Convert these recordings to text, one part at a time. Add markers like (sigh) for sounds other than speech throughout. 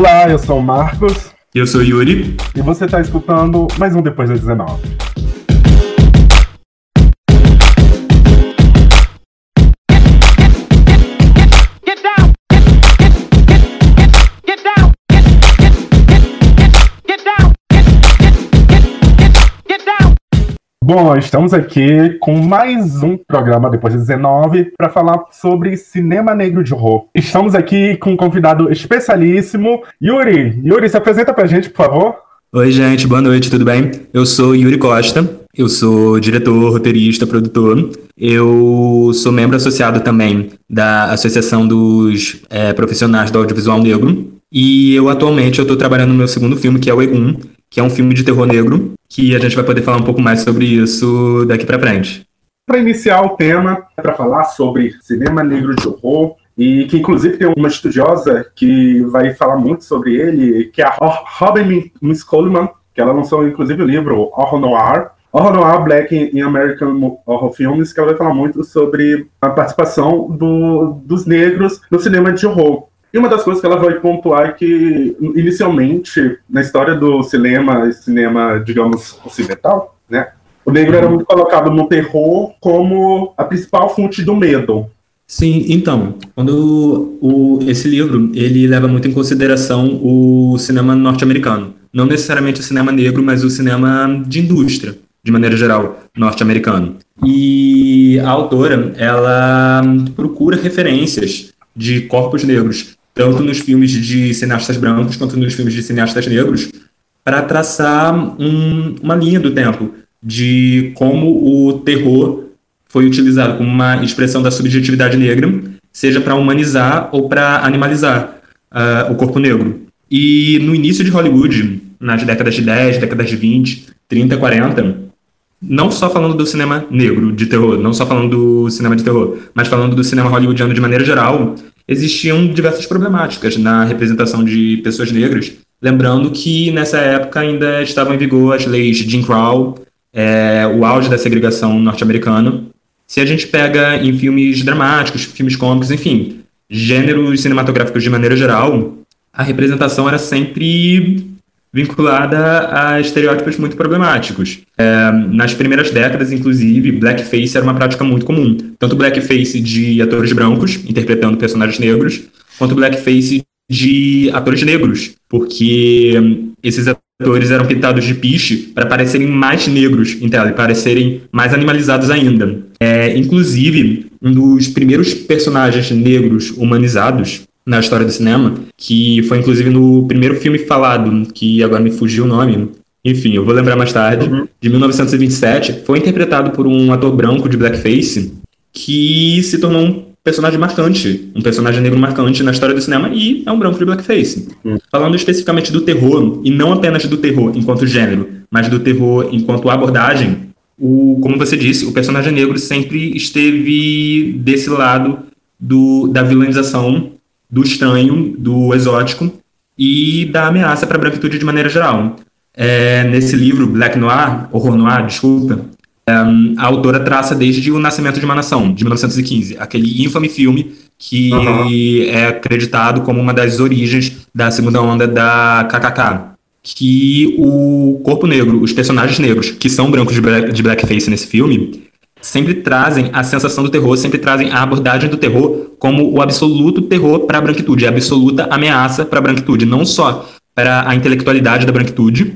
Olá, eu sou o Marcos. Eu sou o Yuri. E você está escutando mais um Depois das 19. Bom, estamos aqui com mais um programa depois de 19 para falar sobre cinema negro de horror. Estamos aqui com um convidado especialíssimo, Yuri. Yuri, se apresenta pra gente, por favor. Oi, gente, boa noite, tudo bem? Eu sou Yuri Costa, eu sou diretor, roteirista, produtor. Eu sou membro associado também da Associação dos é, Profissionais do Audiovisual Negro. E eu atualmente estou trabalhando no meu segundo filme, que é o Egum, que é um filme de terror negro, que a gente vai poder falar um pouco mais sobre isso daqui para frente. Para iniciar o tema, é para falar sobre cinema negro de horror, e que inclusive tem uma estudiosa que vai falar muito sobre ele, que é a Robin Miss Coleman, que ela lançou inclusive o livro Horror Noir, Horror Noir Black in American Horror Films, que ela vai falar muito sobre a participação do, dos negros no cinema de horror. E uma das coisas que ela vai pontuar é que, inicialmente, na história do cinema, cinema, digamos, ocidental, né? O negro era muito colocado no terror como a principal fonte do medo. Sim, então, quando o, esse livro, ele leva muito em consideração o cinema norte-americano. Não necessariamente o cinema negro, mas o cinema de indústria, de maneira geral, norte-americano. E a autora, ela procura referências de corpos negros tanto nos filmes de cineastas brancos quanto nos filmes de cineastas negros, para traçar um, uma linha do tempo de como o terror foi utilizado como uma expressão da subjetividade negra, seja para humanizar ou para animalizar uh, o corpo negro. E no início de Hollywood, nas décadas de 10, décadas de 20, 30, 40, não só falando do cinema negro de terror, não só falando do cinema de terror, mas falando do cinema hollywoodiano de maneira geral, existiam diversas problemáticas na representação de pessoas negras, lembrando que nessa época ainda estavam em vigor as leis Jim Crow, é, o auge da segregação norte-americana. Se a gente pega em filmes dramáticos, filmes cômicos, enfim, gêneros cinematográficos de maneira geral, a representação era sempre vinculada a estereótipos muito problemáticos. É, nas primeiras décadas, inclusive, blackface era uma prática muito comum. Tanto blackface de atores brancos, interpretando personagens negros, quanto blackface de atores negros, porque esses atores eram pintados de piche para parecerem mais negros em tela e parecerem mais animalizados ainda. É, inclusive, um dos primeiros personagens negros humanizados na história do cinema, que foi inclusive no primeiro filme falado, que agora me fugiu o nome, enfim, eu vou lembrar mais tarde, uhum. de 1927, foi interpretado por um ator branco de blackface que se tornou um personagem marcante, um personagem negro marcante na história do cinema e é um branco de blackface. Uhum. Falando especificamente do terror, e não apenas do terror enquanto gênero, mas do terror enquanto abordagem, o, como você disse, o personagem negro sempre esteve desse lado do, da vilanização do estranho, do exótico e da ameaça para a branquitude de maneira geral. É, nesse livro, Black Noir, Horror Noir, desculpa, é, a autora traça desde O Nascimento de uma Nação, de 1915, aquele infame filme que uhum. é acreditado como uma das origens da segunda onda da KKK. Que o corpo negro, os personagens negros, que são brancos de, black, de blackface nesse filme, sempre trazem a sensação do terror, sempre trazem a abordagem do terror como o absoluto terror para a branquitude, a absoluta ameaça para a branquitude, não só para a intelectualidade da branquitude,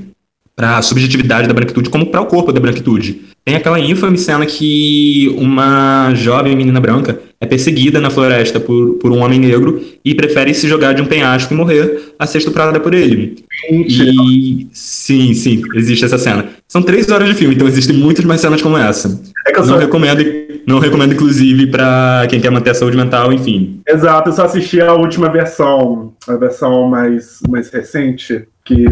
para a subjetividade da branquitude, como para o corpo da branquitude. Tem aquela infame cena que uma jovem menina branca é perseguida na floresta por, por um homem negro e prefere se jogar de um penhasco e morrer a ser estuprada por ele. E sim, sim, existe essa cena. São três horas de filme, então existem muitas mais cenas como essa. É que eu não recomendo, não recomendo inclusive para quem quer manter a saúde mental, enfim. Exato, eu só assisti a última versão, a versão mais, mais recente que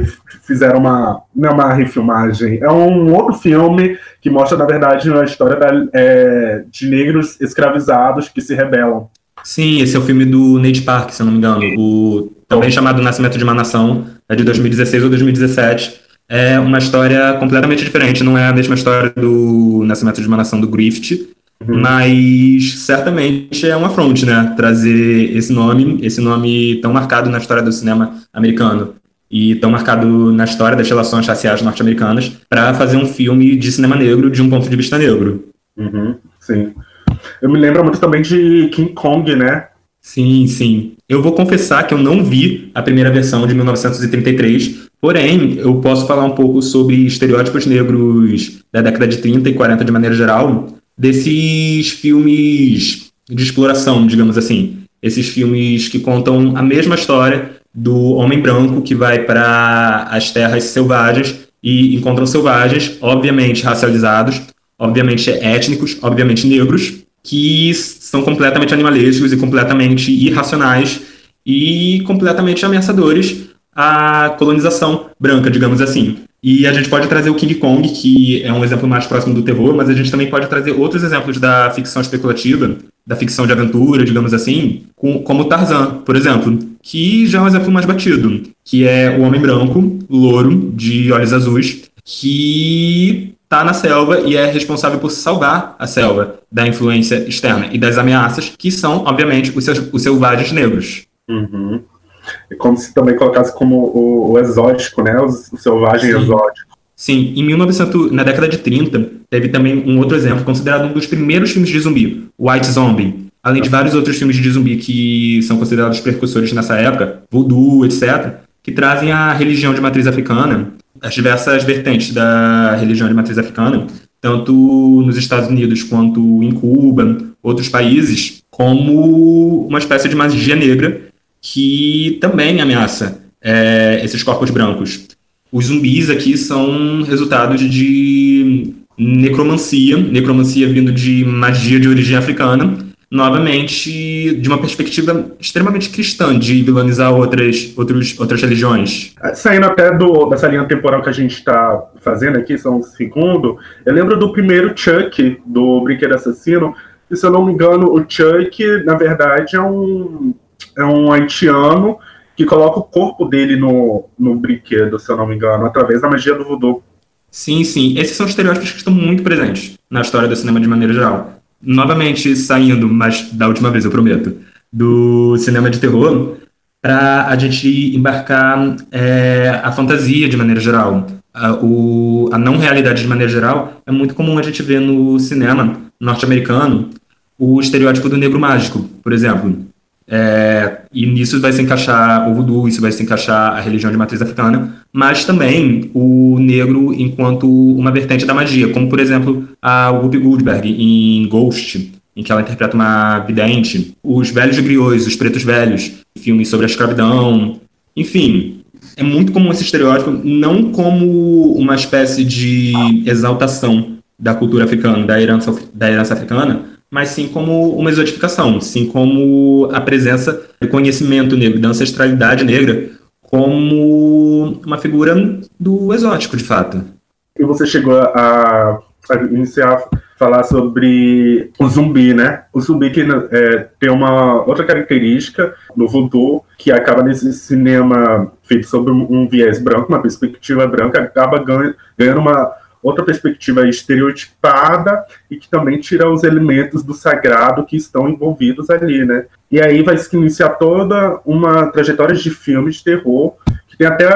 fizeram uma, não é uma refilmagem, é um outro filme que mostra, na verdade, a história da, é, de negros escravizados que se rebelam. Sim, esse é o filme do Nate Park, se eu não me engano, o também chamado Nascimento de uma Nação, é de 2016 ou 2017. É uma história completamente diferente, não é a mesma história do Nascimento de uma Nação do Griffith, Uhum. Mas certamente é uma fronte, né? Trazer esse nome, esse nome tão marcado na história do cinema americano e tão marcado na história das relações raciais norte-americanas para fazer um filme de cinema negro de um ponto de vista negro. Uhum, sim. Eu me lembro muito também de King Kong, né? Sim, sim. Eu vou confessar que eu não vi a primeira versão de 1933, porém, eu posso falar um pouco sobre estereótipos negros da década de 30 e 40 de maneira geral, desses filmes de exploração, digamos assim. Esses filmes que contam a mesma história do homem branco que vai para as terras selvagens e encontram selvagens, obviamente racializados, obviamente étnicos, obviamente negros, que são completamente animalescos e completamente irracionais e completamente ameaçadores à colonização branca, digamos assim. E a gente pode trazer o King Kong, que é um exemplo mais próximo do terror, mas a gente também pode trazer outros exemplos da ficção especulativa, da ficção de aventura, digamos assim, como Tarzan, por exemplo, que já é um exemplo mais batido, que é o homem branco, louro, de olhos azuis, que está na selva e é responsável por salvar a selva da influência externa e das ameaças, que são, obviamente, os, seus, os selvagens negros. Uhum. É como se também colocasse como o, o exótico, né? O, o selvagem Sim. exótico. Sim, em 1900, na década de 30, teve também um outro exemplo, considerado um dos primeiros filmes de zumbi, White Zombie. Além de vários outros filmes de zumbi que são considerados precursores nessa época, voodoo, etc., que trazem a religião de matriz africana as diversas vertentes da religião de matriz africana, tanto nos Estados Unidos quanto em Cuba, outros países, como uma espécie de magia negra que também ameaça é, esses corpos brancos. Os zumbis aqui são resultados de necromancia, necromancia vindo de magia de origem africana, novamente de uma perspectiva extremamente cristã de vilanizar outras, outros, outras religiões. Saindo até do, dessa linha temporal que a gente está fazendo aqui, são segundo, eu lembro do primeiro Chuck, do Brinquedo Assassino, e se eu não me engano, o Chuck, na verdade, é um, é um haitiano que coloca o corpo dele no, no brinquedo, se eu não me engano, através da magia do voodoo. Sim, sim. Esses são estereótipos que estão muito presentes na história do cinema de maneira geral novamente saindo, mas da última vez, eu prometo, do cinema de terror, para a gente embarcar é, a fantasia de maneira geral. A, o, a não realidade de maneira geral é muito comum a gente ver no cinema norte-americano o estereótipo do negro mágico, por exemplo. É, e nisso vai se encaixar o voodoo, isso vai se encaixar a religião de matriz africana, mas também o negro enquanto uma vertente da magia, como por exemplo a Whoopi Goldberg em Ghost, em que ela interpreta uma vidente, os velhos griots, os pretos velhos, filmes sobre a escravidão, enfim, é muito comum esse estereótipo, não como uma espécie de exaltação da cultura africana, da herança, da herança africana, mas sim como uma exotificação, sim como a presença do conhecimento negro, da ancestralidade negra, como uma figura do exótico, de fato. E você chegou a, a iniciar a falar sobre o zumbi, né? O zumbi que é, tem uma outra característica no voodoo, que acaba nesse cinema feito sobre um viés branco, uma perspectiva branca, acaba ganhando uma outra perspectiva estereotipada e que também tira os elementos do sagrado que estão envolvidos ali, né? E aí vai se iniciar toda uma trajetória de filmes de terror, que tem até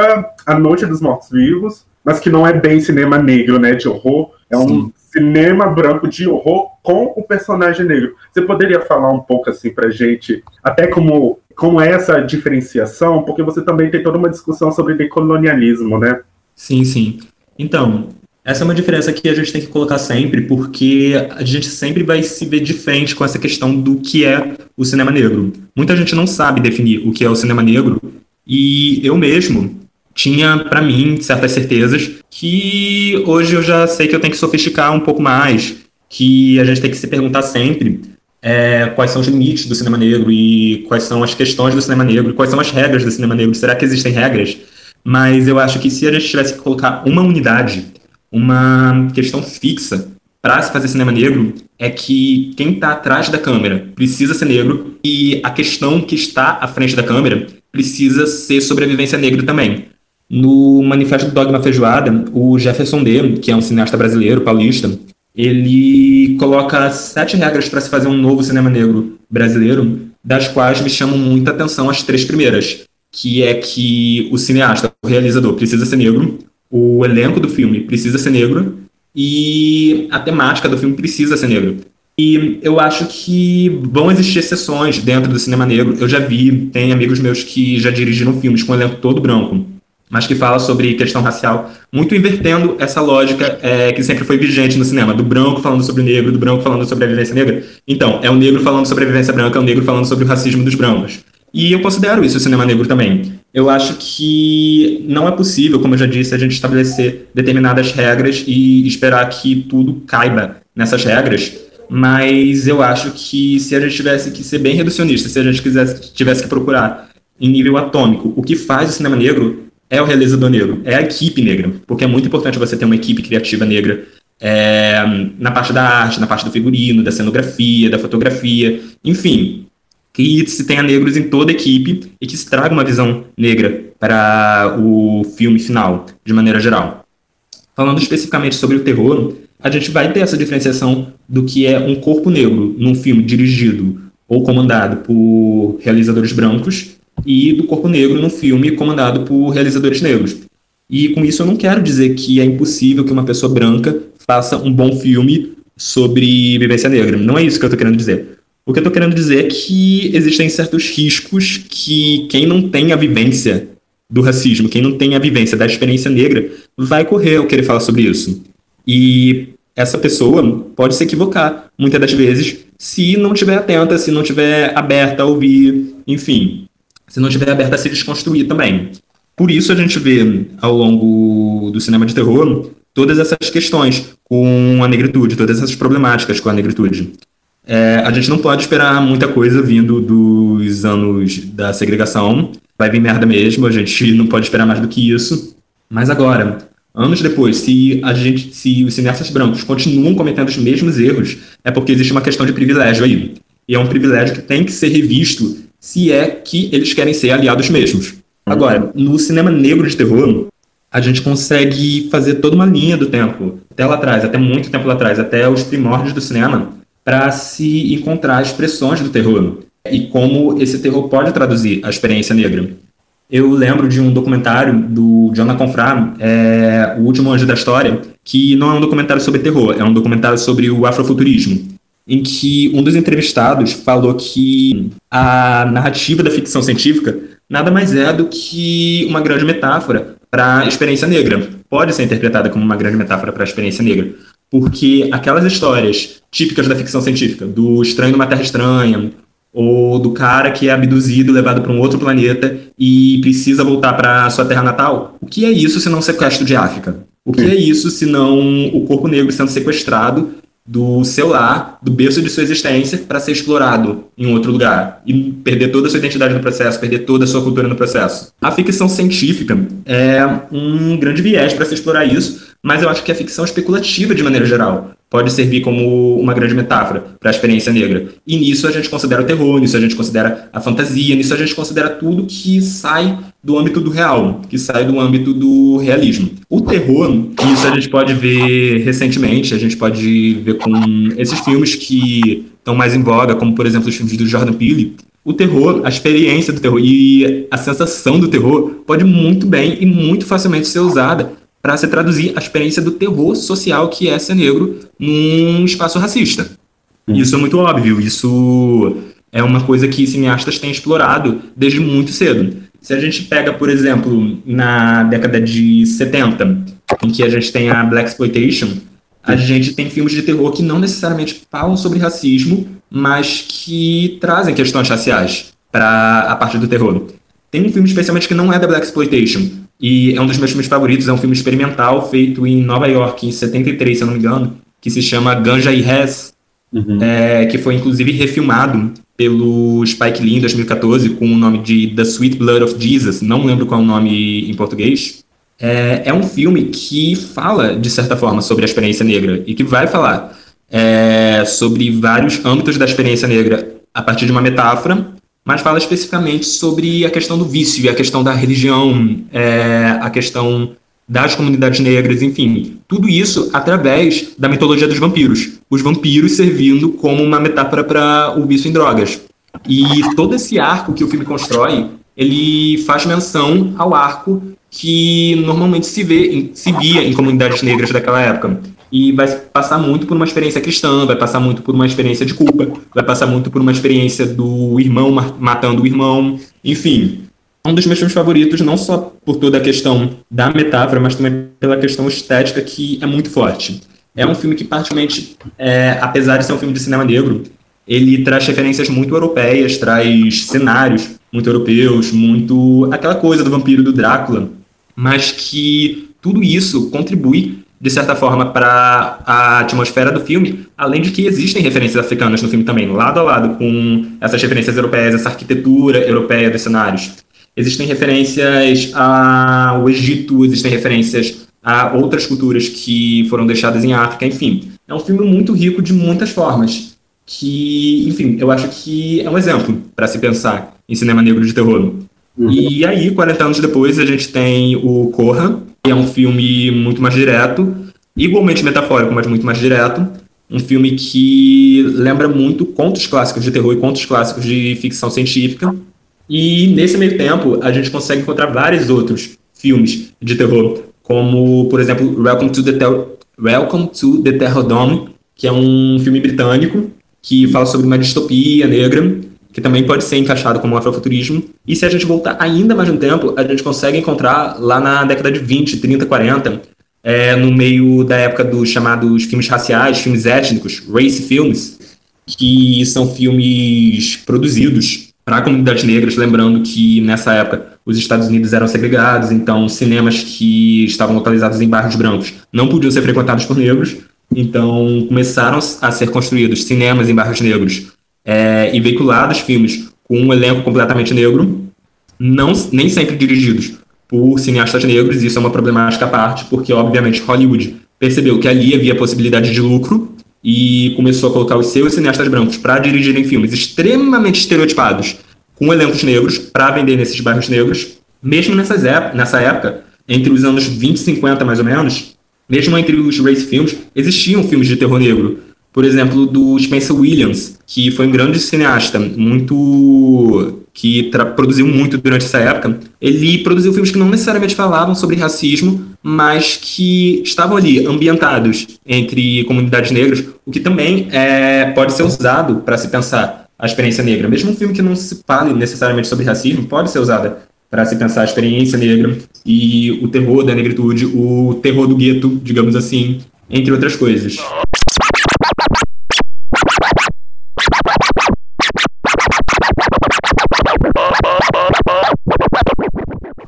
A Noite dos Mortos-Vivos, mas que não é bem cinema negro, né, de horror, é um Sim. cinema branco de horror com o personagem negro. Você poderia falar um pouco assim pra gente, até como como é essa diferenciação, porque você também tem toda uma discussão sobre decolonialismo, né? Sim, sim. Então, essa é uma diferença que a gente tem que colocar sempre, porque a gente sempre vai se ver de frente com essa questão do que é o cinema negro. Muita gente não sabe definir o que é o cinema negro, e eu mesmo tinha para mim certas certezas que hoje eu já sei que eu tenho que sofisticar um pouco mais, que a gente tem que se perguntar sempre é, quais são os limites do cinema negro e quais são as questões do cinema negro, quais são as regras do cinema negro. Será que existem regras? Mas eu acho que se a gente tivesse que colocar uma unidade uma questão fixa para se fazer cinema negro é que quem está atrás da câmera precisa ser negro e a questão que está à frente da câmera precisa ser sobrevivência negra também. No Manifesto do Dogma Feijoada, o Jefferson D., que é um cineasta brasileiro, paulista, ele coloca sete regras para se fazer um novo cinema negro brasileiro, das quais me chamam muita atenção as três primeiras, que é que o cineasta, o realizador, precisa ser negro, o elenco do filme precisa ser negro e a temática do filme precisa ser negro. E eu acho que vão existir exceções dentro do cinema negro. Eu já vi, tem amigos meus que já dirigiram filmes com o elenco todo branco mas que fala sobre questão racial, muito invertendo essa lógica é, que sempre foi vigente no cinema, do branco falando sobre o negro, do branco falando sobre a vivência negra. Então, é o negro falando sobre a vivência branca, é o negro falando sobre o racismo dos brancos. E eu considero isso o cinema negro também. Eu acho que não é possível, como eu já disse, a gente estabelecer determinadas regras e esperar que tudo caiba nessas regras, mas eu acho que se a gente tivesse que ser bem reducionista, se a gente quisesse, tivesse que procurar em nível atômico o que faz o cinema negro, é o realizador negro, é a equipe negra, porque é muito importante você ter uma equipe criativa negra é, na parte da arte, na parte do figurino, da cenografia, da fotografia, enfim, que se tenha negros em toda a equipe e que se traga uma visão negra para o filme final, de maneira geral. Falando especificamente sobre o terror, a gente vai ter essa diferenciação do que é um corpo negro num filme dirigido ou comandado por realizadores brancos e do Corpo Negro no filme comandado por realizadores negros. E com isso eu não quero dizer que é impossível que uma pessoa branca faça um bom filme sobre vivência negra. Não é isso que eu estou querendo dizer. O que eu estou querendo dizer é que existem certos riscos que quem não tem a vivência do racismo, quem não tem a vivência da experiência negra, vai correr ao querer falar sobre isso. E essa pessoa pode se equivocar, muitas das vezes, se não estiver atenta, se não estiver aberta a ouvir, enfim se não estiver aberta a se desconstruir também. Por isso a gente vê ao longo do cinema de terror todas essas questões com a negritude, todas essas problemáticas com a negritude. É, a gente não pode esperar muita coisa vindo dos anos da segregação. Vai vir merda mesmo, a gente não pode esperar mais do que isso. Mas agora, anos depois, se a gente, se os cineastas brancos continuam cometendo os mesmos erros, é porque existe uma questão de privilégio aí. E é um privilégio que tem que ser revisto se é que eles querem ser aliados mesmos. Agora, no cinema negro de terror, a gente consegue fazer toda uma linha do tempo, até lá atrás, até muito tempo lá atrás, até os primórdios do cinema, para se encontrar expressões do terror e como esse terror pode traduzir a experiência negra. Eu lembro de um documentário do Jonathan Confrá, é, O Último Anjo da História, que não é um documentário sobre terror, é um documentário sobre o afrofuturismo em que um dos entrevistados falou que a narrativa da ficção científica nada mais é do que uma grande metáfora para a experiência negra. Pode ser interpretada como uma grande metáfora para a experiência negra, porque aquelas histórias típicas da ficção científica, do estranho numa terra estranha, ou do cara que é abduzido, levado para um outro planeta e precisa voltar para sua terra natal, o que é isso se não sequestro de África? O que é isso se não o corpo negro sendo sequestrado do seu lar, do berço de sua existência, para ser explorado em outro lugar e perder toda a sua identidade no processo, perder toda a sua cultura no processo. A ficção científica é um grande viés para se explorar isso, mas eu acho que a ficção especulativa, de maneira geral, pode servir como uma grande metáfora para a experiência negra. E nisso a gente considera o terror, nisso a gente considera a fantasia, nisso a gente considera tudo que sai do âmbito do real, que sai do âmbito do realismo. O terror, isso a gente pode ver recentemente, a gente pode ver com esses filmes que estão mais em voga, como por exemplo os filmes do Jordan Peele, o terror, a experiência do terror e a sensação do terror pode muito bem e muito facilmente ser usada para se traduzir a experiência do terror social que é ser negro num espaço racista. Hum. Isso é muito óbvio, isso é uma coisa que cineastas têm explorado desde muito cedo. Se a gente pega, por exemplo, na década de 70, em que a gente tem a Black Exploitation, a gente tem filmes de terror que não necessariamente falam sobre racismo, mas que trazem questões raciais para a parte do terror. Tem um filme especialmente que não é da Black Exploitation, e é um dos meus filmes favoritos, é um filme experimental feito em Nova York em 73, se eu não me engano, que se chama Ganja e Res, uhum. é, que foi inclusive refilmado pelo Spike Lee em 2014 com o nome de The Sweet Blood of Jesus, não lembro qual é o nome em português. É, é um filme que fala, de certa forma, sobre a experiência negra e que vai falar é, sobre vários âmbitos da experiência negra a partir de uma metáfora mas fala especificamente sobre a questão do vício e a questão da religião, é, a questão das comunidades negras, enfim. Tudo isso através da mitologia dos vampiros. Os vampiros servindo como uma metáfora para o vício em drogas. E todo esse arco que o filme constrói, ele faz menção ao arco que normalmente se vê, se via em comunidades negras daquela época. E vai passar muito por uma experiência cristã, vai passar muito por uma experiência de culpa, vai passar muito por uma experiência do irmão matando o irmão, enfim um dos meus filmes favoritos, não só por toda a questão da metáfora, mas também pela questão estética que é muito forte. É um filme que, particularmente, é, apesar de ser um filme de cinema negro, ele traz referências muito europeias, traz cenários muito europeus, muito aquela coisa do vampiro do Drácula, mas que tudo isso contribui de certa forma para a atmosfera do filme, além de que existem referências africanas no filme também, lado a lado com essas referências europeias, essa arquitetura europeia dos cenários. Existem referências ao Egito, existem referências a outras culturas que foram deixadas em África, enfim. É um filme muito rico de muitas formas, que, enfim, eu acho que é um exemplo para se pensar em cinema negro de terror. Uhum. E aí, 40 anos depois, a gente tem o Corra, é um filme muito mais direto, igualmente metafórico, mas muito mais direto. Um filme que lembra muito contos clássicos de terror e contos clássicos de ficção científica, e nesse meio tempo, a gente consegue encontrar vários outros filmes de terror, como, por exemplo, Welcome to the, Ter Welcome to the Terror Dome, que é um filme britânico que fala sobre uma distopia negra, que também pode ser encaixado como afrofuturismo. E se a gente voltar ainda mais no tempo, a gente consegue encontrar lá na década de 20, 30, 40, é, no meio da época dos chamados filmes raciais, filmes étnicos, race films, que são filmes produzidos para comunidades negras, lembrando que nessa época os Estados Unidos eram segregados, então cinemas que estavam localizados em bairros brancos não podiam ser frequentados por negros, então começaram a ser construídos cinemas em bairros negros é, e veiculados filmes com um elenco completamente negro, não, nem sempre dirigidos por cineastas negros, isso é uma problemática à parte, porque obviamente Hollywood percebeu que ali havia possibilidade de lucro e começou a colocar os seus cineastas brancos para dirigirem filmes extremamente estereotipados com elencos negros para vender nesses bairros negros. Mesmo nessas nessa época, entre os anos 20 e 50 mais ou menos, mesmo entre os race filmes, existiam filmes de terror negro. Por exemplo, do Spencer Williams, que foi um grande cineasta, muito que produziu muito durante essa época, ele produziu filmes que não necessariamente falavam sobre racismo, mas que estavam ali ambientados entre comunidades negras, o que também é, pode ser usado para se pensar a experiência negra. Mesmo um filme que não se fale necessariamente sobre racismo, pode ser usado para se pensar a experiência negra e o terror da negritude, o terror do gueto, digamos assim, entre outras coisas.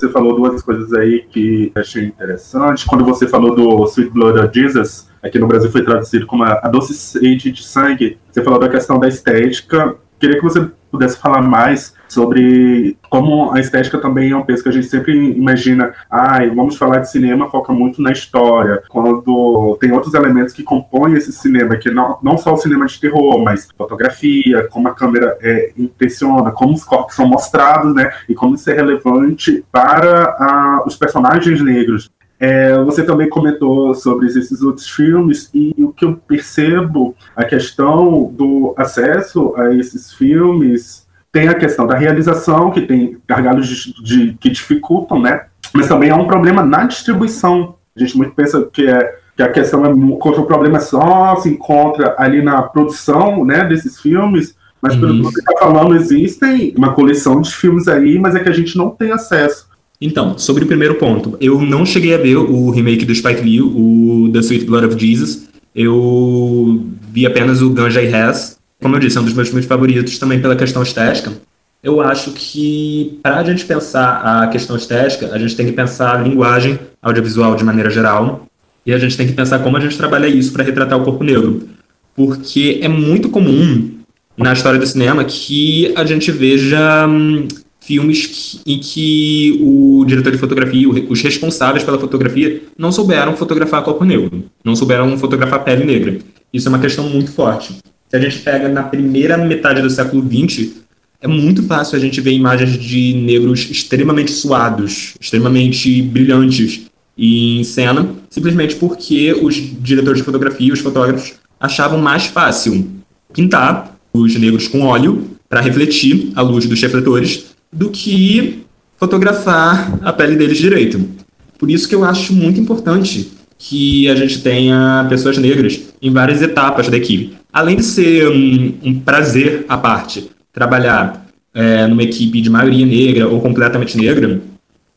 Você falou duas coisas aí que achei interessante. Quando você falou do Sweet Blood of Jesus, aqui no Brasil foi traduzido como a doce sede de sangue. Você falou da questão da estética. Queria que você pudesse falar mais sobre como a estética também é um peso que a gente sempre imagina, ai, vamos falar de cinema, foca muito na história, quando tem outros elementos que compõem esse cinema, que não, não só o cinema de terror, mas fotografia, como a câmera é, impressiona, como os corpos são mostrados, né, e como isso é relevante para a, os personagens negros. É, você também comentou sobre esses outros filmes e o que eu percebo, a questão do acesso a esses filmes tem a questão da realização, que tem gargalos de, de, que dificultam, né? Mas também há um problema na distribuição. A gente muito pensa que, é, que a questão é contra o problema só se encontra ali na produção né, desses filmes, mas pelo que você está falando, existem uma coleção de filmes aí, mas é que a gente não tem acesso. Então, sobre o primeiro ponto, eu não cheguei a ver o remake do Spike Lee, o The Sweet Blood of Jesus. Eu vi apenas o Ganja e Hess. Como eu disse, é um dos meus filmes favoritos também pela questão estética. Eu acho que, para a gente pensar a questão estética, a gente tem que pensar a linguagem audiovisual de maneira geral, e a gente tem que pensar como a gente trabalha isso para retratar o corpo negro. Porque é muito comum na história do cinema que a gente veja hum, filmes em que o diretor de fotografia, os responsáveis pela fotografia, não souberam fotografar corpo negro, não souberam fotografar pele negra. Isso é uma questão muito forte. Se a gente pega na primeira metade do século XX, é muito fácil a gente ver imagens de negros extremamente suados, extremamente brilhantes, em cena, simplesmente porque os diretores de fotografia, os fotógrafos, achavam mais fácil pintar os negros com óleo para refletir a luz dos refletores do que fotografar a pele deles direito. Por isso que eu acho muito importante que a gente tenha pessoas negras em várias etapas da equipe. Além de ser um, um prazer à parte trabalhar é, numa equipe de maioria negra ou completamente negra,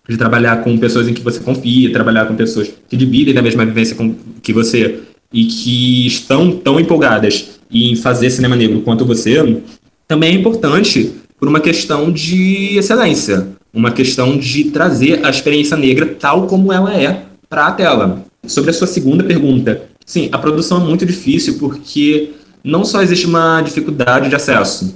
de trabalhar com pessoas em que você confia, trabalhar com pessoas que dividem da mesma vivência com, que você e que estão tão empolgadas em fazer cinema negro quanto você, também é importante por uma questão de excelência, uma questão de trazer a experiência negra tal como ela é para a tela. Sobre a sua segunda pergunta, sim, a produção é muito difícil porque não só existe uma dificuldade de acesso,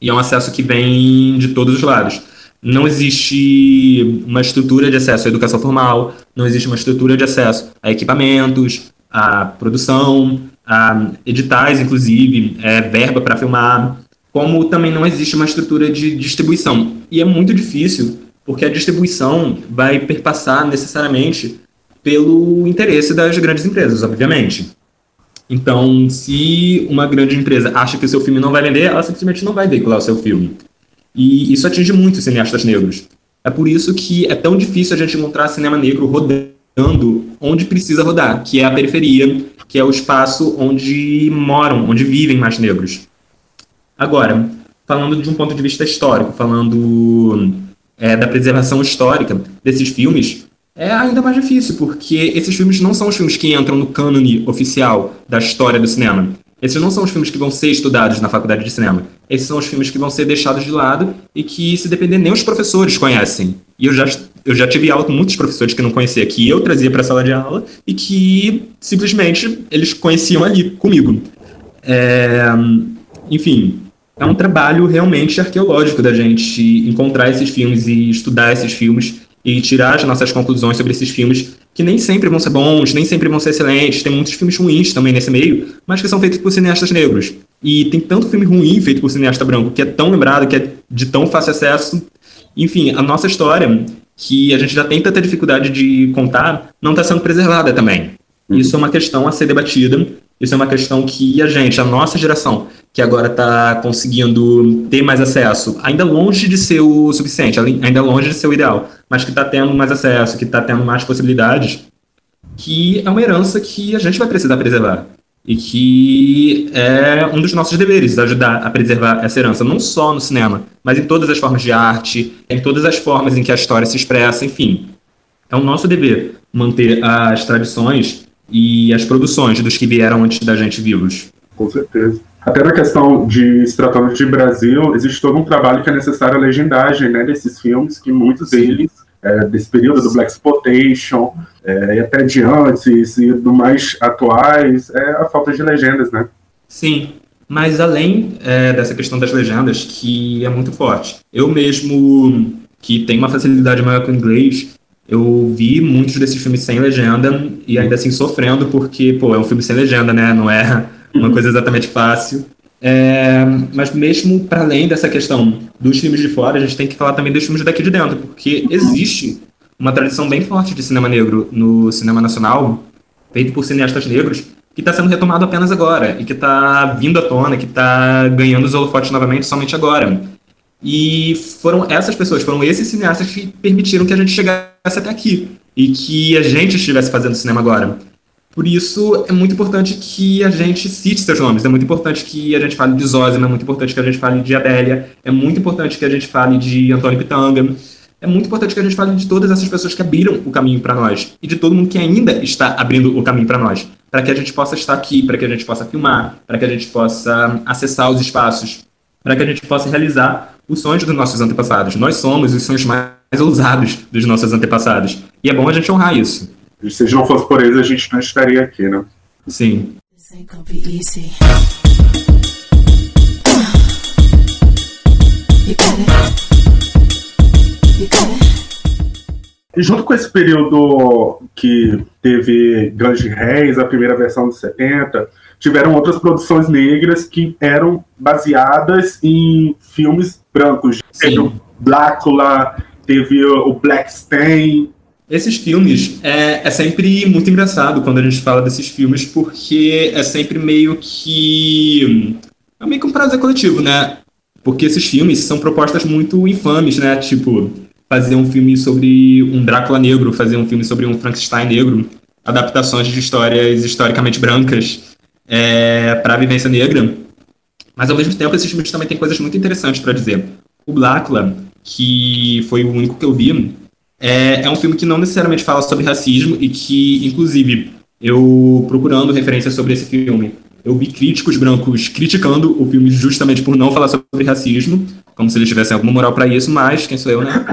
e é um acesso que vem de todos os lados. Não existe uma estrutura de acesso à educação formal, não existe uma estrutura de acesso a equipamentos, a produção, a editais, inclusive, é, verba para filmar, como também não existe uma estrutura de distribuição. E é muito difícil, porque a distribuição vai perpassar necessariamente pelo interesse das grandes empresas, obviamente. Então, se uma grande empresa acha que o seu filme não vai vender, ela simplesmente não vai veicular o seu filme. E isso atinge muito os cineastas negros. É por isso que é tão difícil a gente encontrar cinema negro rodando onde precisa rodar, que é a periferia, que é o espaço onde moram, onde vivem mais negros. Agora, falando de um ponto de vista histórico, falando é, da preservação histórica desses filmes, é ainda mais difícil, porque esses filmes não são os filmes que entram no cânone oficial da história do cinema. Esses não são os filmes que vão ser estudados na faculdade de cinema. Esses são os filmes que vão ser deixados de lado e que, se depender, nem os professores conhecem. E eu já, eu já tive aula com muitos professores que não conhecia, que eu trazia para a sala de aula e que simplesmente eles conheciam ali comigo. É, enfim, é um trabalho realmente arqueológico da gente encontrar esses filmes e estudar esses filmes e tirar as nossas conclusões sobre esses filmes, que nem sempre vão ser bons, nem sempre vão ser excelentes. Tem muitos filmes ruins também nesse meio, mas que são feitos por cineastas negros. E tem tanto filme ruim feito por cineasta branco, que é tão lembrado, que é de tão fácil acesso. Enfim, a nossa história, que a gente já tem tanta dificuldade de contar, não está sendo preservada também. Isso é uma questão a ser debatida isso é uma questão que a gente, a nossa geração, que agora está conseguindo ter mais acesso, ainda longe de ser o suficiente, ainda longe de ser o ideal, mas que está tendo mais acesso, que está tendo mais possibilidades, que é uma herança que a gente vai precisar preservar. E que é um dos nossos deveres, ajudar a preservar essa herança, não só no cinema, mas em todas as formas de arte, em todas as formas em que a história se expressa, enfim. É o nosso dever manter as tradições e as produções dos que vieram antes da gente vivos. Com certeza. Até na questão de se tratando de Brasil, existe todo um trabalho que é necessário a legendagem né, desses filmes, que muitos deles, é, desse período do Black Exploitation, é, e até de antes e do mais atuais, é a falta de legendas, né? Sim, mas além é, dessa questão das legendas, que é muito forte, eu mesmo, que tenho uma facilidade maior com o inglês, eu vi muitos desses filmes sem legenda e ainda assim sofrendo, porque, pô, é um filme sem legenda, né? Não é uma coisa exatamente fácil. É, mas mesmo para além dessa questão dos filmes de fora, a gente tem que falar também dos filmes daqui de dentro, porque existe uma tradição bem forte de cinema negro no cinema nacional, feito por cineastas negros, que está sendo retomado apenas agora, e que está vindo à tona, que está ganhando os holofotes novamente somente agora. E foram essas pessoas, foram esses cineastas que permitiram que a gente chegasse até aqui e que a gente estivesse fazendo cinema agora. Por isso, é muito importante que a gente cite seus nomes, é muito importante que a gente fale de Zózima, é muito importante que a gente fale de Adélia, é muito importante que a gente fale de Antônio Pitanga, é muito importante que a gente fale de todas essas pessoas que abriram o caminho para nós e de todo mundo que ainda está abrindo o caminho para nós, para que a gente possa estar aqui, para que a gente possa filmar, para que a gente possa acessar os espaços, para que a gente possa realizar os sonhos dos nossos antepassados. Nós somos os sonhos mais ousados dos nossos antepassados. E é bom a gente honrar isso. E se não fosse por eles, a gente não estaria aqui, né? Sim. E junto com esse período que teve Grande Reis, a primeira versão dos 70, tiveram outras produções negras que eram baseadas em filmes brancos. Sim. Teve o Blácula, teve o Black Stain, Esses filmes é, é sempre muito engraçado quando a gente fala desses filmes, porque é sempre meio que. É meio que um prazer coletivo, né? Porque esses filmes são propostas muito infames, né? Tipo, fazer um filme sobre um Drácula negro, fazer um filme sobre um Frankenstein negro, adaptações de histórias historicamente brancas é, para a vivência negra. Mas, ao mesmo tempo, esses filmes também têm coisas muito interessantes para dizer. O Blácula, que foi o único que eu vi, é, é um filme que não necessariamente fala sobre racismo e que, inclusive, eu procurando referências sobre esse filme, eu vi críticos brancos criticando o filme justamente por não falar sobre racismo, como se eles tivessem alguma moral para isso, mas quem sou eu, né?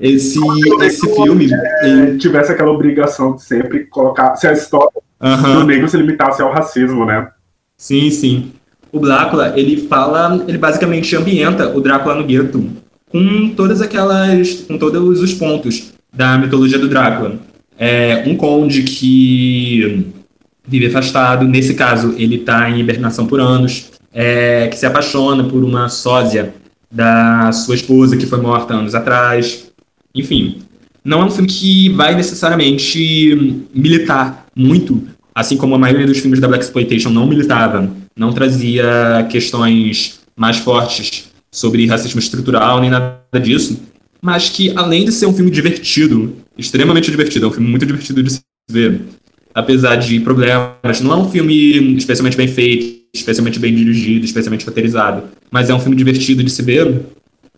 Esse, (laughs) esse filme. É, tivesse aquela obrigação de sempre colocar. Se a história do negro se limitasse ao racismo, né? Sim, sim. O Drácula, ele fala, ele basicamente ambienta o Drácula no gueto com todas aquelas, com todos os pontos da mitologia do Drácula. É um conde que vive afastado, nesse caso ele está em hibernação por anos, é, que se apaixona por uma sósia da sua esposa que foi morta anos atrás. Enfim, não é um filme que vai necessariamente militar muito, assim como a maioria dos filmes da Black Exploitation não militava, não trazia questões mais fortes sobre racismo estrutural nem nada disso, mas que além de ser um filme divertido, extremamente divertido, é um filme muito divertido de se ver, apesar de problemas, não é um filme especialmente bem feito, especialmente bem dirigido, especialmente roteirizado, mas é um filme divertido de se ver.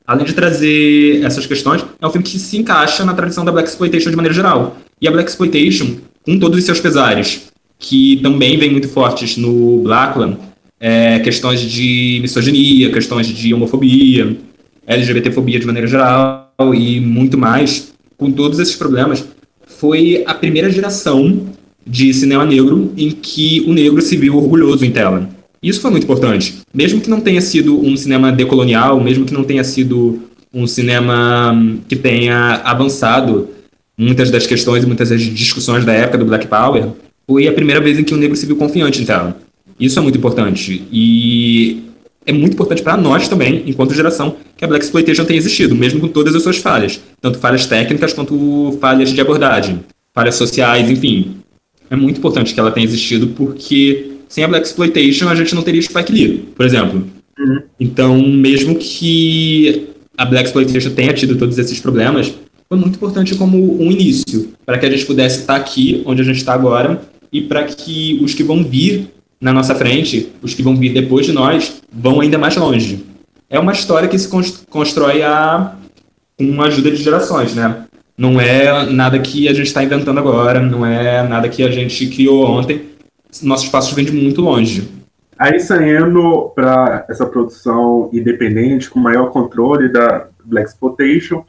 Além de trazer essas questões, é um filme que se encaixa na tradição da Black Exploitation de maneira geral. E a Black Exploitation, com todos os seus pesares, que também vem muito fortes no Blackland, é, questões de misoginia, questões de homofobia, LGBTfobia de maneira geral e muito mais, com todos esses problemas, foi a primeira geração de cinema negro em que o negro se viu orgulhoso em tela. Isso foi muito importante. Mesmo que não tenha sido um cinema decolonial, mesmo que não tenha sido um cinema hum, que tenha avançado muitas das questões e muitas das discussões da época do Black Power, foi a primeira vez em que o negro se viu confiante em tela. Isso é muito importante. E é muito importante para nós também, enquanto geração, que a Black Exploitation tenha existido, mesmo com todas as suas falhas. Tanto falhas técnicas quanto falhas de abordagem, falhas sociais, enfim. É muito importante que ela tenha existido, porque sem a Black Exploitation a gente não teria Spike Lee, por exemplo. Uhum. Então, mesmo que a Black Exploitation tenha tido todos esses problemas, foi muito importante como um início, para que a gente pudesse estar aqui, onde a gente está agora, e para que os que vão vir na nossa frente, os que vão vir depois de nós, vão ainda mais longe. É uma história que se constrói a, com a ajuda de gerações, né? Não é nada que a gente está inventando agora, não é nada que a gente criou ontem. Nossos passos vêm de muito longe. Aí saindo para essa produção independente, com maior controle da Black Exploitation,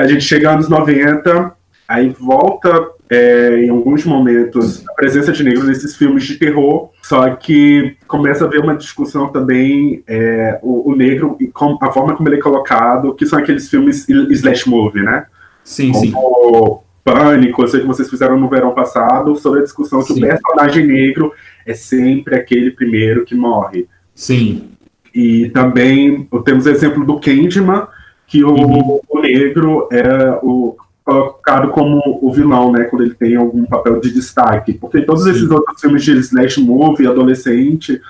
a gente chega anos 90, aí volta é, em alguns momentos a presença de negro nesses filmes de terror, só que começa a haver uma discussão também é, o, o, negro e com, a forma como ele é colocado, que são aqueles filmes slash movie, né? Sim, como sim. Pânico, eu sei que vocês fizeram no verão passado, sobre a discussão sim. que o personagem negro é sempre aquele primeiro que morre. Sim. E também temos o exemplo do Candyman, que o, uhum. o negro é o colocado como o vilão, né, quando ele tem algum papel de destaque, porque todos Sim. esses outros filmes de slash movie, adolescente,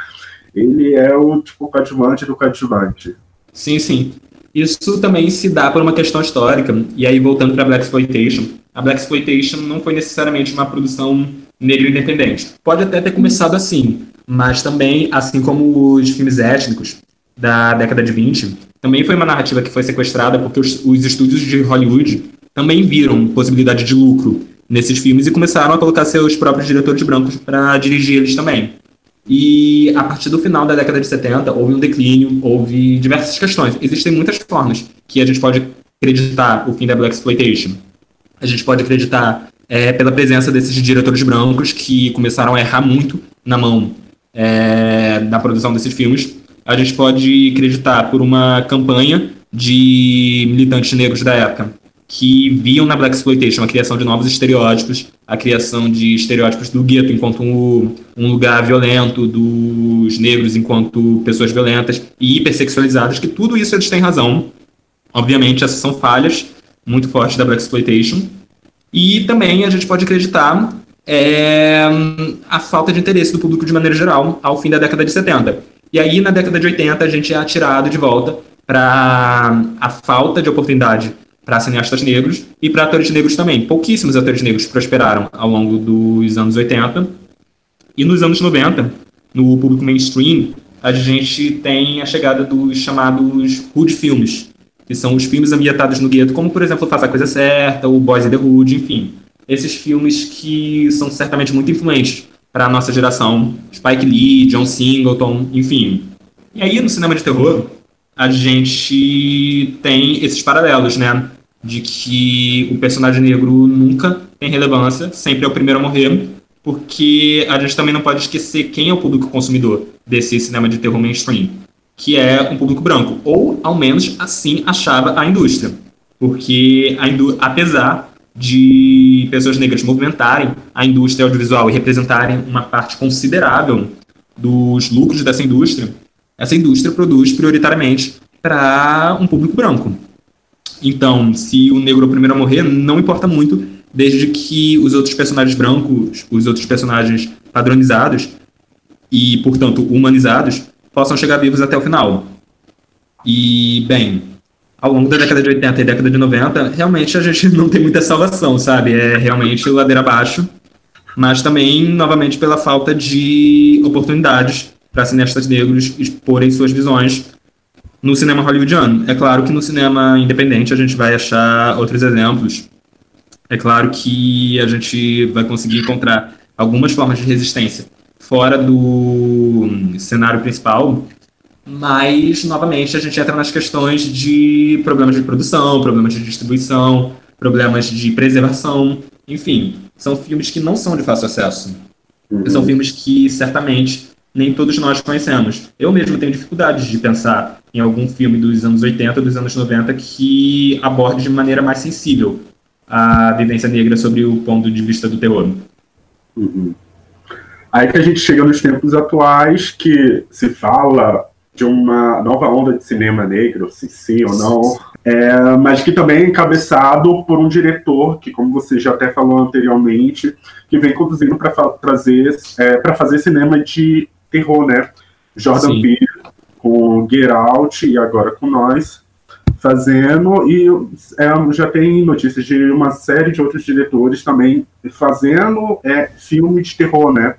ele é o tipo coadjuvante do coadjuvante. Sim, sim. Isso também se dá por uma questão histórica, e aí voltando para Black Exploitation, a Black Exploitation não foi necessariamente uma produção negra independente. Pode até ter começado assim, mas também, assim como os filmes étnicos da década de 20, também foi uma narrativa que foi sequestrada porque os, os estúdios de Hollywood também viram possibilidade de lucro nesses filmes e começaram a colocar seus próprios diretores brancos para dirigir eles também. E a partir do final da década de 70, houve um declínio, houve diversas questões. Existem muitas formas que a gente pode acreditar o fim da Black Exploitation. A gente pode acreditar é, pela presença desses diretores brancos que começaram a errar muito na mão é, produção desses filmes. A gente pode acreditar por uma campanha de militantes negros da época que viam na Black Exploitation a criação de novos estereótipos, a criação de estereótipos do gueto enquanto um, um lugar violento, dos negros enquanto pessoas violentas e hipersexualizadas, que tudo isso eles têm razão. Obviamente, essas são falhas muito fortes da Black Exploitation, E também a gente pode acreditar é, a falta de interesse do público de maneira geral ao fim da década de 70. E aí, na década de 80, a gente é atirado de volta para a falta de oportunidade para cineastas negros e para atores negros também. Pouquíssimos atores negros prosperaram ao longo dos anos 80. E nos anos 90, no público mainstream, a gente tem a chegada dos chamados hood filmes, que são os filmes ambientados no gueto, como, por exemplo, Faça a Coisa Certa, o Boys in the Hood, enfim. Esses filmes que são certamente muito influentes para a nossa geração. Spike Lee, John Singleton, enfim. E aí, no cinema de terror, a gente tem esses paralelos, né? De que o personagem negro nunca tem relevância, sempre é o primeiro a morrer, porque a gente também não pode esquecer quem é o público consumidor desse cinema de terror mainstream, que é um público branco, ou ao menos assim achava a indústria. Porque, a indú apesar de pessoas negras movimentarem a indústria audiovisual e representarem uma parte considerável dos lucros dessa indústria, essa indústria produz prioritariamente para um público branco. Então, se o negro é o primeiro a morrer, não importa muito, desde que os outros personagens brancos, os outros personagens padronizados e, portanto, humanizados, possam chegar vivos até o final. E, bem, ao longo da década de 80 e década de 90, realmente a gente (laughs) não tem muita salvação, sabe? É realmente ladeira abaixo, mas também, novamente, pela falta de oportunidades para cineastas negros exporem suas visões no cinema hollywoodiano. É claro que no cinema independente a gente vai achar outros exemplos. É claro que a gente vai conseguir encontrar algumas formas de resistência fora do cenário principal, mas, novamente, a gente entra nas questões de problemas de produção, problemas de distribuição, problemas de preservação, enfim, são filmes que não são de fácil acesso. Uhum. São filmes que, certamente, nem todos nós conhecemos. Eu mesmo tenho dificuldades de pensar em algum filme dos anos 80, dos anos 90, que aborde de maneira mais sensível a vivência negra sobre o ponto de vista do terror. Uhum. Aí que a gente chega nos tempos atuais, que se fala de uma nova onda de cinema negro, se sim ou não, é, mas que também é encabeçado por um diretor que, como você já até falou anteriormente, que vem conduzindo para trazer, é, para fazer cinema de terror, né? Jordan Peele com Get Out e agora com nós fazendo e é, já tem notícias de uma série de outros diretores também fazendo é, filme de terror, né?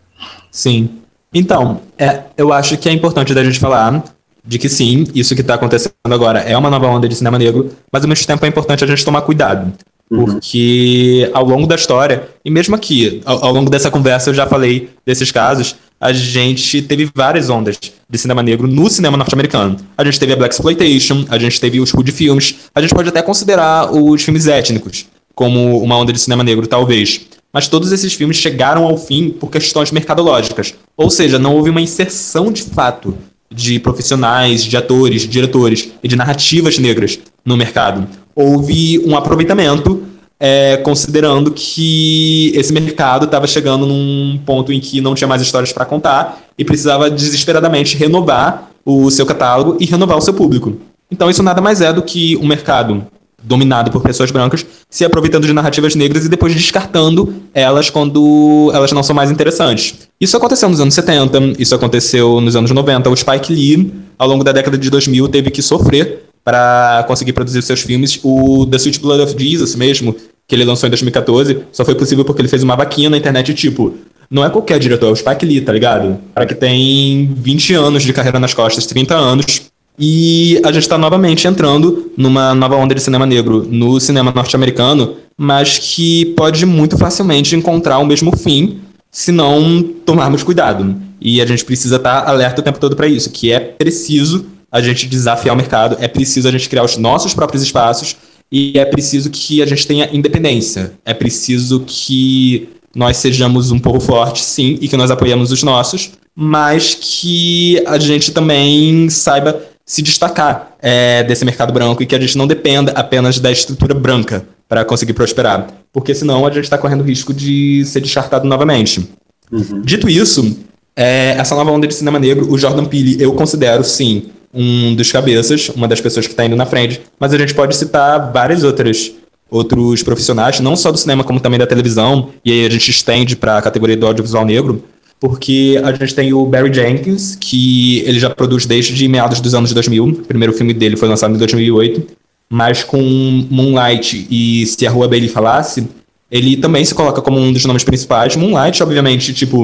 Sim. Então, é, eu acho que é importante da gente falar de que sim, isso que está acontecendo agora é uma nova onda de cinema negro, mas ao mesmo tempo é importante a gente tomar cuidado. Uhum. Porque ao longo da história, e mesmo aqui, ao, ao, longo dessa conversa eu já falei desses casos, a gente teve várias ondas de cinema negro no cinema norte-americano. A gente teve a Black Exploitation, a gente teve os hood films, a gente pode até considerar os filmes étnicos como uma onda de cinema negro, talvez. Mas todos esses filmes chegaram ao fim por questões mercadológicas. Ou seja, não houve uma inserção de fato de profissionais, de atores, de diretores e de narrativas negras no mercado. Houve um aproveitamento, é, considerando que esse mercado estava chegando num ponto em que não tinha mais histórias para contar e precisava desesperadamente renovar o seu catálogo e renovar o seu público. Então, isso nada mais é do que um mercado dominado por pessoas brancas, se aproveitando de narrativas negras e depois descartando elas quando elas não são mais interessantes. Isso aconteceu nos anos 70, isso aconteceu nos anos 90. O Spike Lee, ao longo da década de 2000, teve que sofrer para conseguir produzir seus filmes. O The Sweet Blood of Jesus mesmo, que ele lançou em 2014, só foi possível porque ele fez uma vaquinha na internet tipo, não é qualquer diretor, é o Spike Lee, tá ligado? Cara que tem 20 anos de carreira nas costas, 30 anos, e a gente está novamente entrando numa nova onda de cinema negro no cinema norte-americano, mas que pode muito facilmente encontrar o mesmo fim se não tomarmos cuidado. E a gente precisa estar tá alerta o tempo todo para isso, que é preciso a gente desafiar o mercado, é preciso a gente criar os nossos próprios espaços e é preciso que a gente tenha independência. É preciso que nós sejamos um pouco fortes, sim, e que nós apoiemos os nossos, mas que a gente também saiba se destacar é, desse mercado branco e que a gente não dependa apenas da estrutura branca para conseguir prosperar. Porque senão a gente está correndo risco de ser descartado novamente. Uhum. Dito isso, é, essa nova onda de cinema negro, o Jordan Peele, eu considero, sim, um dos cabeças, uma das pessoas que está indo na frente, mas a gente pode citar várias outras outros profissionais, não só do cinema como também da televisão, e aí a gente estende para a categoria do audiovisual negro, porque a gente tem o Barry Jenkins, que ele já produz desde meados dos anos 2000, o primeiro filme dele foi lançado em 2008, mas com Moonlight e Se a Rua Bailey Falasse, ele também se coloca como um dos nomes principais. Moonlight, obviamente, tipo,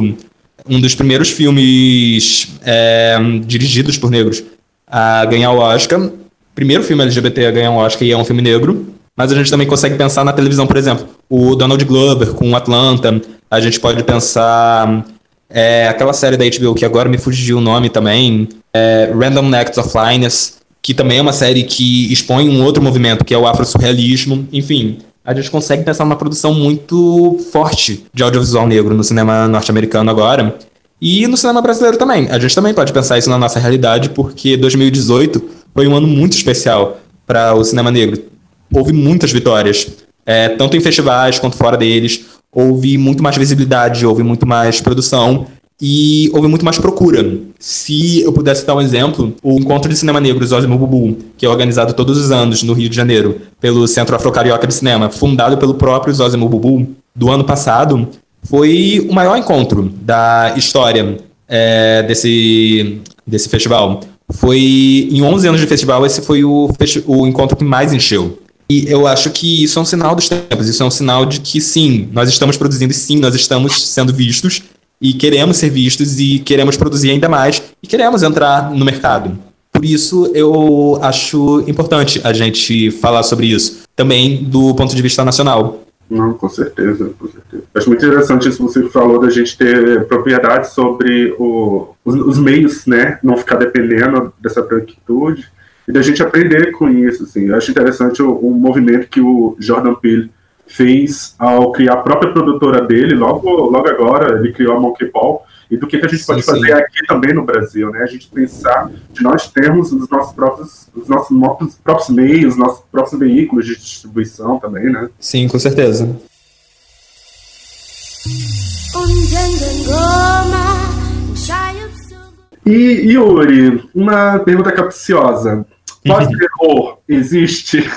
um dos primeiros filmes é, dirigidos por negros a ganhar o Oscar. Primeiro filme LGBT a ganhar um Oscar e é um filme negro. Mas a gente também consegue pensar na televisão, por exemplo, o Donald Glover com Atlanta. A gente pode pensar é, aquela série da HBO que agora me fugiu o nome também, é, Random Acts of Fineness, que também é uma série que expõe um outro movimento, que é o afro-surrealismo. Enfim, a gente consegue pensar numa produção muito forte de audiovisual negro no cinema norte-americano agora. E no cinema brasileiro também. A gente também pode pensar isso na nossa realidade, porque 2018 foi um ano muito especial para o cinema negro. Houve muitas vitórias, é, tanto em festivais quanto fora deles houve muito mais visibilidade, houve muito mais produção e houve muito mais procura. Se eu pudesse dar um exemplo, o Encontro de Cinema Negro Zosimo Bubu, que é organizado todos os anos no Rio de Janeiro pelo Centro Afro-Carioca de Cinema, fundado pelo próprio Zosimo Bubu, do ano passado, foi o maior encontro da história é, desse, desse festival. Foi em 11 anos de festival, esse foi o, o encontro que mais encheu. E eu acho que isso é um sinal dos tempos, isso é um sinal de que sim, nós estamos produzindo, sim, nós estamos sendo vistos e queremos ser vistos e queremos produzir ainda mais e queremos entrar no mercado. Por isso eu acho importante a gente falar sobre isso, também do ponto de vista nacional. Não, com certeza, com certeza. Acho muito interessante isso que você falou da gente ter propriedade sobre o, os, os, meios, né? Não ficar dependendo dessa branquitude e da gente aprender com isso. Assim. Eu acho interessante o, o movimento que o Jordan Peele fez ao criar a própria produtora dele, logo, logo agora, ele criou a Monkey Ball, e do que, que a gente sim, pode sim. fazer aqui também no Brasil, né? A gente pensar de nós termos os nossos próprios, os nossos, nossos próprios meios, nossos próprios veículos de distribuição também, né? Sim, com certeza. E Yuri, uma pergunta capciosa. Pós-terror (laughs) existe?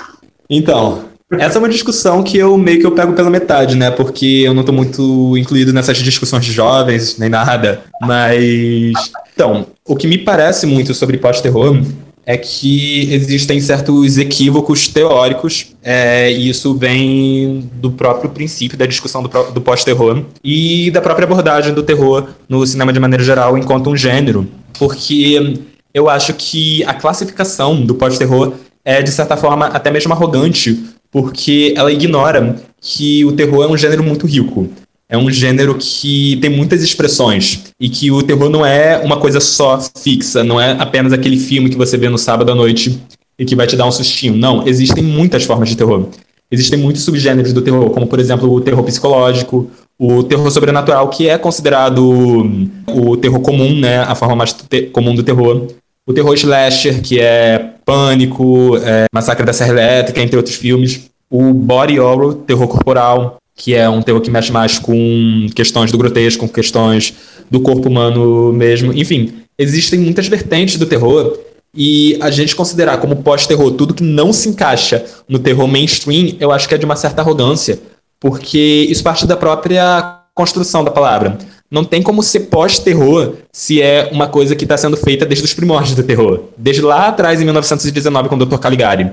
Então, essa é uma discussão que eu meio que eu pego pela metade, né? Porque eu não tô muito incluído nessas discussões de jovens, nem nada. Mas. Então, o que me parece muito sobre pós-terror é que existem certos equívocos teóricos, é, e isso vem do próprio princípio da discussão do, do pós-terror e da própria abordagem do terror no cinema de maneira geral enquanto um gênero. Porque eu acho que a classificação do pós-terror é, de certa forma, até mesmo arrogante, porque ela ignora que o terror é um gênero muito rico. É um gênero que tem muitas expressões e que o terror não é uma coisa só fixa, não é apenas aquele filme que você vê no sábado à noite e que vai te dar um sustinho. Não, existem muitas formas de terror. Existem muitos subgêneros do terror, como por exemplo o terror psicológico, o terror sobrenatural, que é considerado o terror comum, né, a forma mais comum do terror o terror slasher, que é Pânico, é Massacre da Serra Elétrica, entre outros filmes. O body horror, terror corporal, que é um terror que mexe mais com questões do grotesco, com questões do corpo humano mesmo. Enfim, existem muitas vertentes do terror e a gente considerar como pós-terror tudo que não se encaixa no terror mainstream, eu acho que é de uma certa arrogância, porque isso parte da própria construção da palavra. Não tem como ser pós-terror se é uma coisa que está sendo feita desde os primórdios do terror. Desde lá atrás, em 1919, com o Dr. Caligari.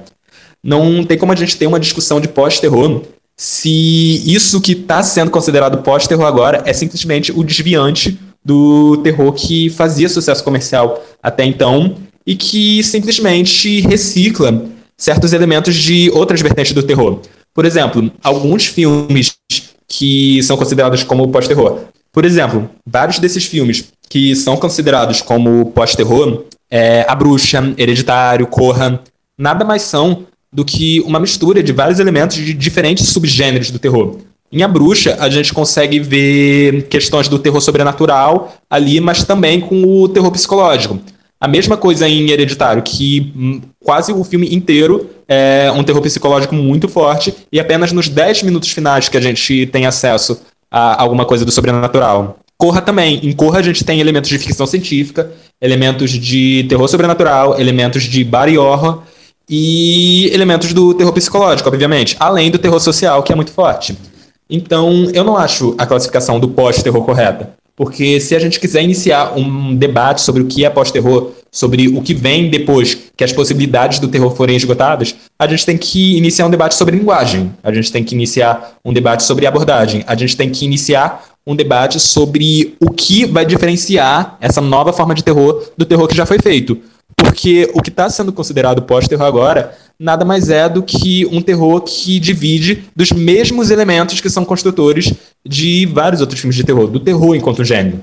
Não tem como a gente ter uma discussão de pós-terror se isso que está sendo considerado pós-terror agora é simplesmente o desviante do terror que fazia sucesso comercial até então e que simplesmente recicla certos elementos de outras vertentes do terror. Por exemplo, alguns filmes que são considerados como pós-terror. Por exemplo, vários desses filmes que são considerados como pós-terror, é, A Bruxa, Hereditário, Corra, nada mais são do que uma mistura de vários elementos de diferentes subgêneros do terror. Em A Bruxa, a gente consegue ver questões do terror sobrenatural ali, mas também com o terror psicológico. A mesma coisa em Hereditário, que hum, quase o filme inteiro é um terror psicológico muito forte, e apenas nos 10 minutos finais que a gente tem acesso a alguma coisa do sobrenatural. Corra também. Em Corra a gente tem elementos de ficção científica, elementos de terror sobrenatural, elementos de body horror, e elementos do terror psicológico, obviamente, além do terror social, que é muito forte. Então, eu não acho a classificação do pós-terror correta. Porque se a gente quiser iniciar um debate sobre o que é pós-terror, sobre o que vem depois que as possibilidades do terror forem esgotadas, a gente tem que iniciar um debate sobre linguagem, a gente tem que iniciar um debate sobre abordagem, a gente tem que iniciar um debate sobre o que vai diferenciar essa nova forma de terror do terror que já foi feito. Porque o que está sendo considerado pós-terror agora nada mais é do que um terror que divide dos mesmos elementos que são construtores de vários outros filmes de terror, do terror enquanto gênero.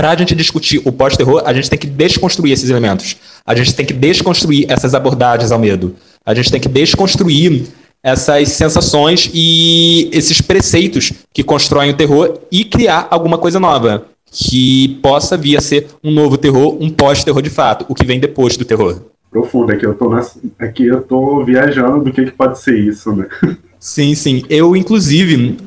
Para a gente discutir o pós-terror, a gente tem que desconstruir esses elementos. A gente tem que desconstruir essas abordagens ao medo. A gente tem que desconstruir essas sensações e esses preceitos que constroem o terror e criar alguma coisa nova que possa vir a ser um novo terror, um pós-terror de fato, o que vem depois do terror. Profundo, aqui eu tô, aqui eu tô viajando do que, que pode ser isso, né? Sim, sim. Eu, inclusive,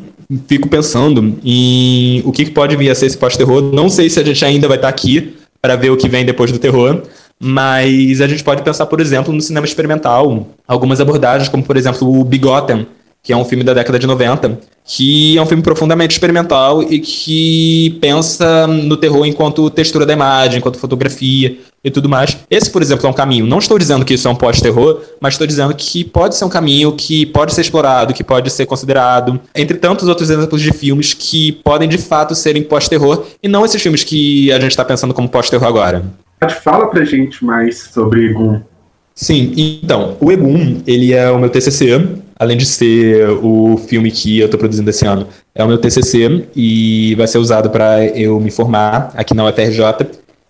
fico pensando em o que, pode vir a ser esse pós-terror. Não sei se a gente ainda vai estar aqui para ver o que vem depois do terror, mas a gente pode pensar, por exemplo, no cinema experimental, algumas abordagens, como por exemplo o Bigotten, que é um filme da década de 90, que é um filme profundamente experimental e que pensa no terror enquanto textura da imagem, enquanto fotografia e tudo mais. Esse, por exemplo, é um caminho. Não estou dizendo que isso é um pós-terror, mas estou dizendo que pode ser um caminho que pode ser explorado, que pode ser considerado, entre tantos outros exemplos de filmes que podem de fato serem pós-terror e não esses filmes que a gente está pensando como pós-terror agora. Fala pra gente mais sobre Egum. Sim, então, o Egum, ele é o meu TCC, além de ser o filme que eu estou produzindo esse ano, é o meu TCC e vai ser usado para eu me formar aqui na UFRJ.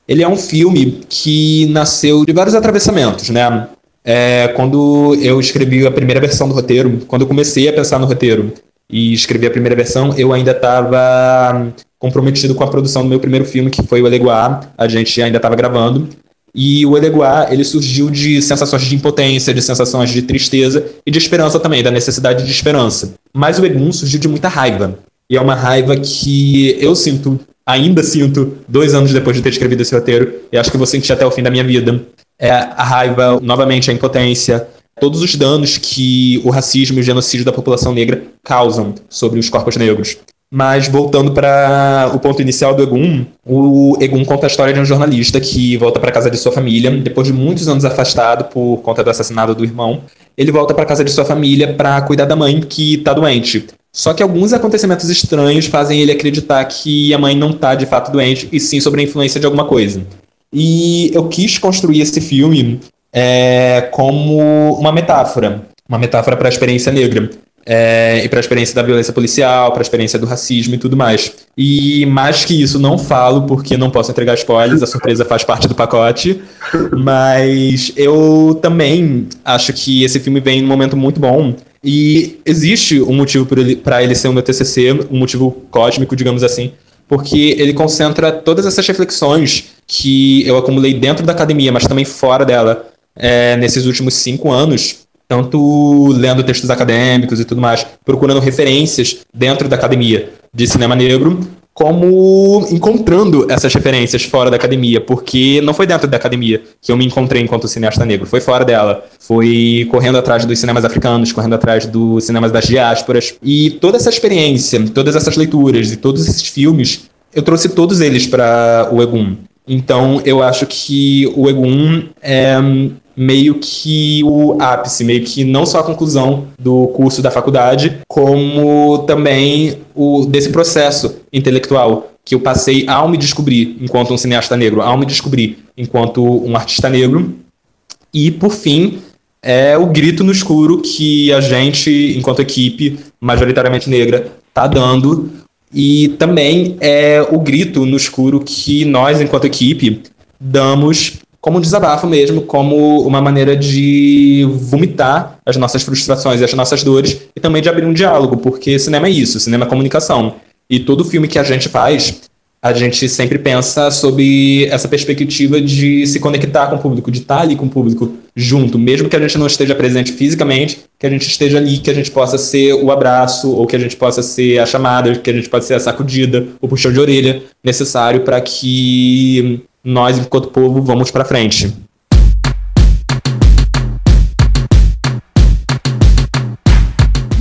Ele é um filme que nasceu de vários atravessamentos, né? É, quando eu escrevi a primeira versão do roteiro, quando eu comecei a pensar no roteiro e escrevi a primeira versão, eu ainda estava comprometido com a produção do meu primeiro filme, que foi o Eleguá. A gente ainda estava gravando. E o Eleguá, ele surgiu de sensações de impotência, de sensações de tristeza e de esperança também, da necessidade de esperança. Mas o Egum surgiu de muita raiva. E é uma raiva que eu sinto, ainda sinto, dois anos depois de ter escrevido esse roteiro, e acho que vou sentir até o fim da minha vida. É a raiva, novamente, a impotência, todos os danos que o racismo e o genocídio da população negra causam sobre os corpos negros. Mas voltando para o ponto inicial do Egum, o Egum conta a história de um jornalista que volta para casa de sua família, depois de muitos anos afastado por conta do assassinato do irmão. Ele volta para casa de sua família para cuidar da mãe que está doente. Só que alguns acontecimentos estranhos fazem ele acreditar que a mãe não está de fato doente e sim sobre a influência de alguma coisa. E eu quis construir esse filme é, como uma metáfora, uma metáfora para a experiência negra é, e para a experiência da violência policial, para a experiência do racismo e tudo mais. E mais que isso, não falo porque não posso entregar spoilers, a surpresa faz parte do pacote. Mas eu também acho que esse filme vem num momento muito bom. E existe um motivo para ele, ele ser o meu TCC, um motivo cósmico, digamos assim, porque ele concentra todas essas reflexões que eu acumulei dentro da academia, mas também fora dela, é, nesses últimos cinco anos tanto lendo textos acadêmicos e tudo mais, procurando referências dentro da academia de cinema negro, como encontrando essas referências fora da academia, porque não foi dentro da academia que eu me encontrei enquanto cineasta negro, foi fora dela. Foi correndo atrás dos cinemas africanos, correndo atrás dos cinemas das diásporas. E toda essa experiência, todas essas leituras e todos esses filmes, eu trouxe todos eles para o Egum. Então eu acho que o Egum é meio que o ápice, meio que não só a conclusão do curso da faculdade, como também o desse processo intelectual que eu passei ao me descobrir enquanto um cineasta negro, ao me descobrir enquanto um artista negro. E por fim, é o grito no escuro que a gente, enquanto equipe majoritariamente negra, está dando. E também é o grito no escuro que nós, enquanto equipe, damos como um desabafo mesmo, como uma maneira de vomitar as nossas frustrações e as nossas dores e também de abrir um diálogo, porque cinema é isso, cinema é comunicação. E todo filme que a gente faz, a gente sempre pensa sobre essa perspectiva de se conectar com o público, de estar ali com o público junto, mesmo que a gente não esteja presente fisicamente, que a gente esteja ali, que a gente possa ser o abraço, ou que a gente possa ser a chamada, que a gente possa ser a sacudida, o puxão de orelha necessário para que nós, enquanto povo, vamos para frente.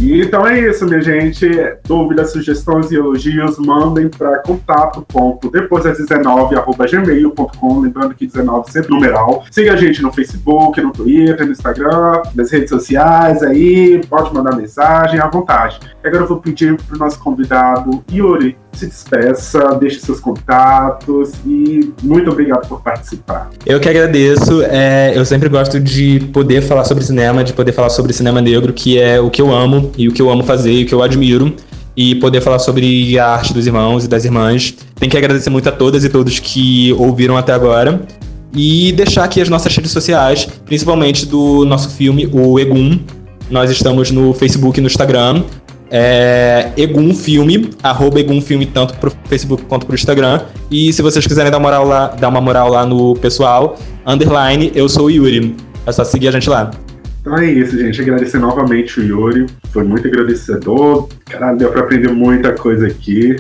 Então é isso, minha gente. Dúvidas, sugestões e elogios, mandem para contato ponto depois 19 arroba gmail.com. Lembrando que 19 sempre numeral. Siga a gente no Facebook, no Twitter, no Instagram, nas redes sociais aí. Pode mandar mensagem à vontade. Agora eu vou pedir para o nosso convidado Yuri se despeça, deixe seus contatos e muito obrigado por participar. Eu que agradeço. É, eu sempre gosto de poder falar sobre cinema, de poder falar sobre cinema negro, que é o que eu amo e o que eu amo fazer e o que eu admiro. E poder falar sobre a arte dos irmãos e das irmãs. Tem que agradecer muito a todas e todos que ouviram até agora. E deixar aqui as nossas redes sociais, principalmente do nosso filme, o Egum. Nós estamos no Facebook e no Instagram é Egum Filme, arroba tanto pro Facebook quanto pro Instagram. E se vocês quiserem dar, moral lá, dar uma moral lá no pessoal, underline, eu sou o Yuri. É só seguir a gente lá. Então é isso, gente. Agradecer novamente o Yuri. Foi muito agradecedor. Caralho, deu pra aprender muita coisa aqui.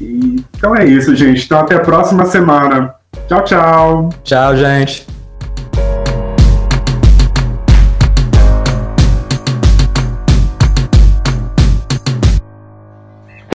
E, então é isso, gente. Então até a próxima semana. Tchau, tchau. Tchau, gente.